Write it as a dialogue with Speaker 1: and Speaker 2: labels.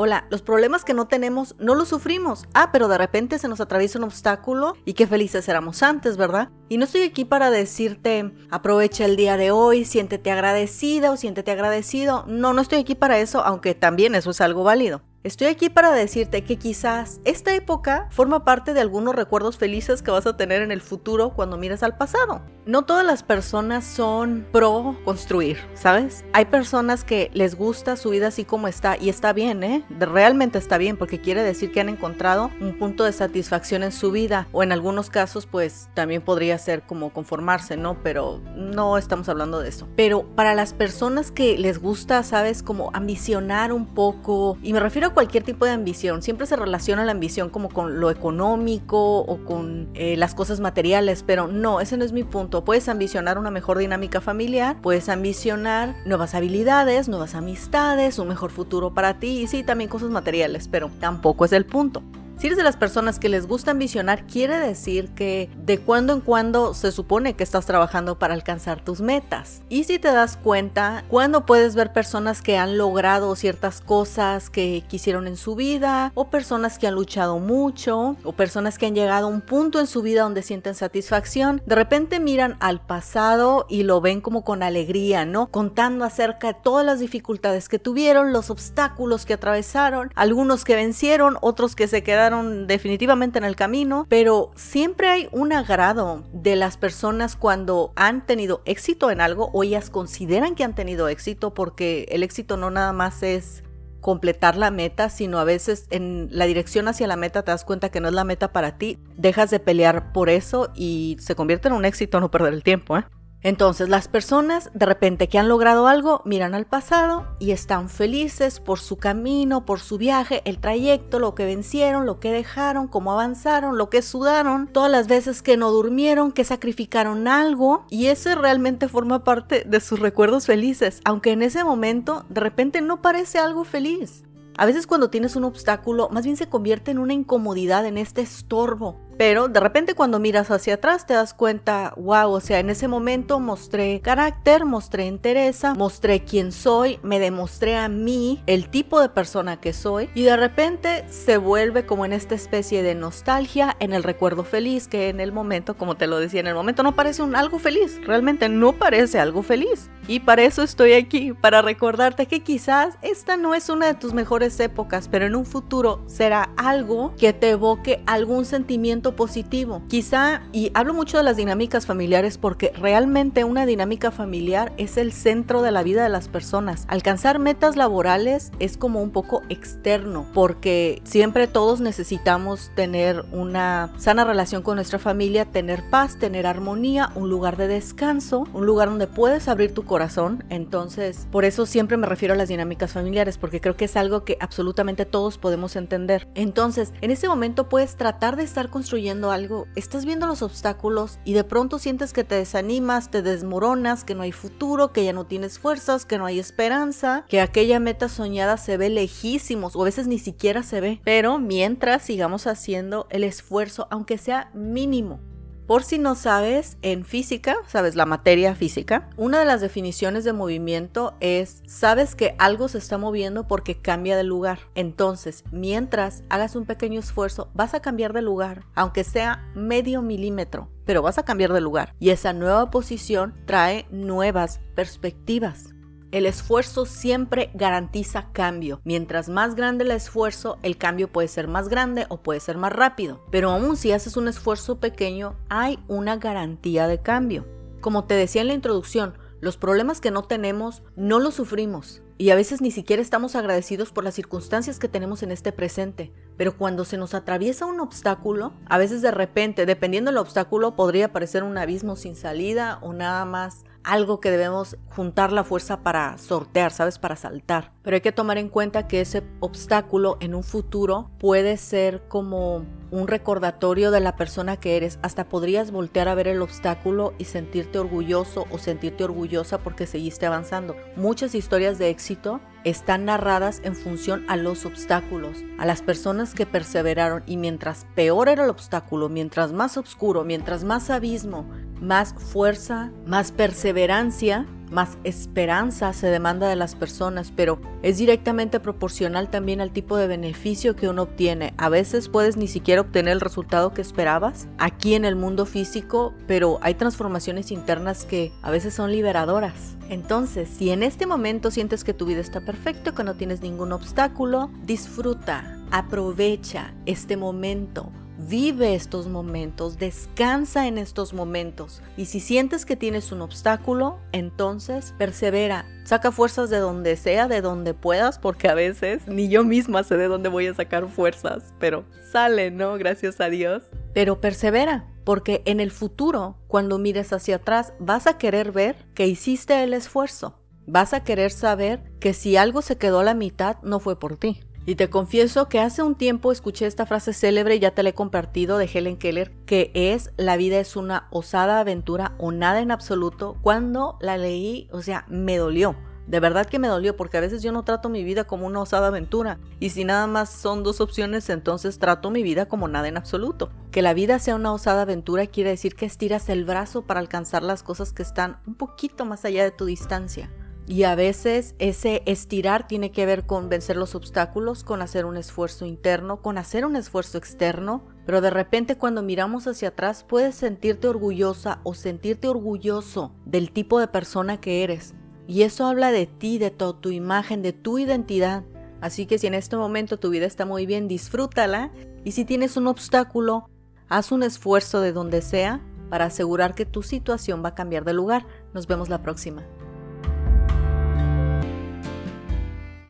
Speaker 1: Hola, los problemas que no tenemos no los sufrimos. Ah, pero de repente se nos atraviesa un obstáculo y qué felices éramos antes, ¿verdad? Y no estoy aquí para decirte aprovecha el día de hoy, siéntete agradecida o siéntete agradecido. No, no estoy aquí para eso, aunque también eso es algo válido. Estoy aquí para decirte que quizás esta época forma parte de algunos recuerdos felices que vas a tener en el futuro cuando mires al pasado. No todas las personas son pro construir, ¿sabes? Hay personas que les gusta su vida así como está y está bien, ¿eh? Realmente está bien porque quiere decir que han encontrado un punto de satisfacción en su vida o en algunos casos pues también podría ser como conformarse, ¿no? Pero no estamos hablando de eso. Pero para las personas que les gusta, ¿sabes? Como ambicionar un poco y me refiero cualquier tipo de ambición. Siempre se relaciona la ambición como con lo económico o con eh, las cosas materiales, pero no, ese no es mi punto. Puedes ambicionar una mejor dinámica familiar, puedes ambicionar nuevas habilidades, nuevas amistades, un mejor futuro para ti y sí, también cosas materiales, pero tampoco es el punto. Si eres de las personas que les gusta ambicionar, quiere decir que de cuando en cuando se supone que estás trabajando para alcanzar tus metas. Y si te das cuenta, cuando puedes ver personas que han logrado ciertas cosas que quisieron en su vida, o personas que han luchado mucho, o personas que han llegado a un punto en su vida donde sienten satisfacción, de repente miran al pasado y lo ven como con alegría, ¿no? Contando acerca de todas las dificultades que tuvieron, los obstáculos que atravesaron, algunos que vencieron, otros que se quedaron definitivamente en el camino, pero siempre hay un agrado de las personas cuando han tenido éxito en algo o ellas consideran que han tenido éxito porque el éxito no nada más es completar la meta, sino a veces en la dirección hacia la meta te das cuenta que no es la meta para ti, dejas de pelear por eso y se convierte en un éxito no perder el tiempo, ¿eh? Entonces las personas de repente que han logrado algo miran al pasado y están felices por su camino, por su viaje, el trayecto, lo que vencieron, lo que dejaron, cómo avanzaron, lo que sudaron, todas las veces que no durmieron, que sacrificaron algo y eso realmente forma parte de sus recuerdos felices, aunque en ese momento de repente no parece algo feliz. A veces cuando tienes un obstáculo, más bien se convierte en una incomodidad, en este estorbo. Pero de repente cuando miras hacia atrás te das cuenta, wow, o sea, en ese momento mostré carácter, mostré entereza, mostré quién soy, me demostré a mí el tipo de persona que soy y de repente se vuelve como en esta especie de nostalgia, en el recuerdo feliz, que en el momento, como te lo decía, en el momento no parece un algo feliz, realmente no parece algo feliz. Y para eso estoy aquí, para recordarte que quizás esta no es una de tus mejores épocas, pero en un futuro será algo que te evoque algún sentimiento positivo. Quizá, y hablo mucho de las dinámicas familiares porque realmente una dinámica familiar es el centro de la vida de las personas. Alcanzar metas laborales es como un poco externo porque siempre todos necesitamos tener una sana relación con nuestra familia, tener paz, tener armonía, un lugar de descanso, un lugar donde puedes abrir tu corazón entonces, por eso siempre me refiero a las dinámicas familiares, porque creo que es algo que absolutamente todos podemos entender. Entonces, en ese momento puedes tratar de estar construyendo algo, estás viendo los obstáculos y de pronto sientes que te desanimas, te desmoronas, que no hay futuro, que ya no tienes fuerzas, que no hay esperanza, que aquella meta soñada se ve lejísimos o a veces ni siquiera se ve. Pero mientras sigamos haciendo el esfuerzo, aunque sea mínimo, por si no sabes, en física, sabes la materia física, una de las definiciones de movimiento es, sabes que algo se está moviendo porque cambia de lugar. Entonces, mientras hagas un pequeño esfuerzo, vas a cambiar de lugar, aunque sea medio milímetro, pero vas a cambiar de lugar. Y esa nueva posición trae nuevas perspectivas. El esfuerzo siempre garantiza cambio. Mientras más grande el esfuerzo, el cambio puede ser más grande o puede ser más rápido. Pero aún si haces un esfuerzo pequeño, hay una garantía de cambio. Como te decía en la introducción, los problemas que no tenemos no los sufrimos y a veces ni siquiera estamos agradecidos por las circunstancias que tenemos en este presente. Pero cuando se nos atraviesa un obstáculo, a veces de repente, dependiendo del obstáculo, podría parecer un abismo sin salida o nada más algo que debemos juntar la fuerza para sortear, ¿sabes? Para saltar. Pero hay que tomar en cuenta que ese obstáculo en un futuro puede ser como un recordatorio de la persona que eres. Hasta podrías voltear a ver el obstáculo y sentirte orgulloso o sentirte orgullosa porque seguiste avanzando. Muchas historias de éxito están narradas en función a los obstáculos, a las personas que perseveraron y mientras peor era el obstáculo, mientras más oscuro, mientras más abismo, más fuerza, más perseverancia, más esperanza se demanda de las personas, pero es directamente proporcional también al tipo de beneficio que uno obtiene. A veces puedes ni siquiera obtener el resultado que esperabas aquí en el mundo físico, pero hay transformaciones internas que a veces son liberadoras. Entonces, si en este momento sientes que tu vida está perfecta, que no tienes ningún obstáculo, disfruta, aprovecha este momento Vive estos momentos, descansa en estos momentos. Y si sientes que tienes un obstáculo, entonces persevera. Saca fuerzas de donde sea, de donde puedas, porque a veces ni yo misma sé de dónde voy a sacar fuerzas, pero sale, ¿no? Gracias a Dios. Pero persevera, porque en el futuro, cuando mires hacia atrás, vas a querer ver que hiciste el esfuerzo. Vas a querer saber que si algo se quedó a la mitad, no fue por ti. Y te confieso que hace un tiempo escuché esta frase célebre, ya te la he compartido, de Helen Keller, que es la vida es una osada aventura o nada en absoluto. Cuando la leí, o sea, me dolió. De verdad que me dolió porque a veces yo no trato mi vida como una osada aventura. Y si nada más son dos opciones, entonces trato mi vida como nada en absoluto. Que la vida sea una osada aventura quiere decir que estiras el brazo para alcanzar las cosas que están un poquito más allá de tu distancia. Y a veces ese estirar tiene que ver con vencer los obstáculos, con hacer un esfuerzo interno, con hacer un esfuerzo externo, pero de repente cuando miramos hacia atrás puedes sentirte orgullosa o sentirte orgulloso del tipo de persona que eres. Y eso habla de ti, de toda tu imagen, de tu identidad. Así que si en este momento tu vida está muy bien, disfrútala. Y si tienes un obstáculo, haz un esfuerzo de donde sea para asegurar que tu situación va a cambiar de lugar. Nos vemos la próxima.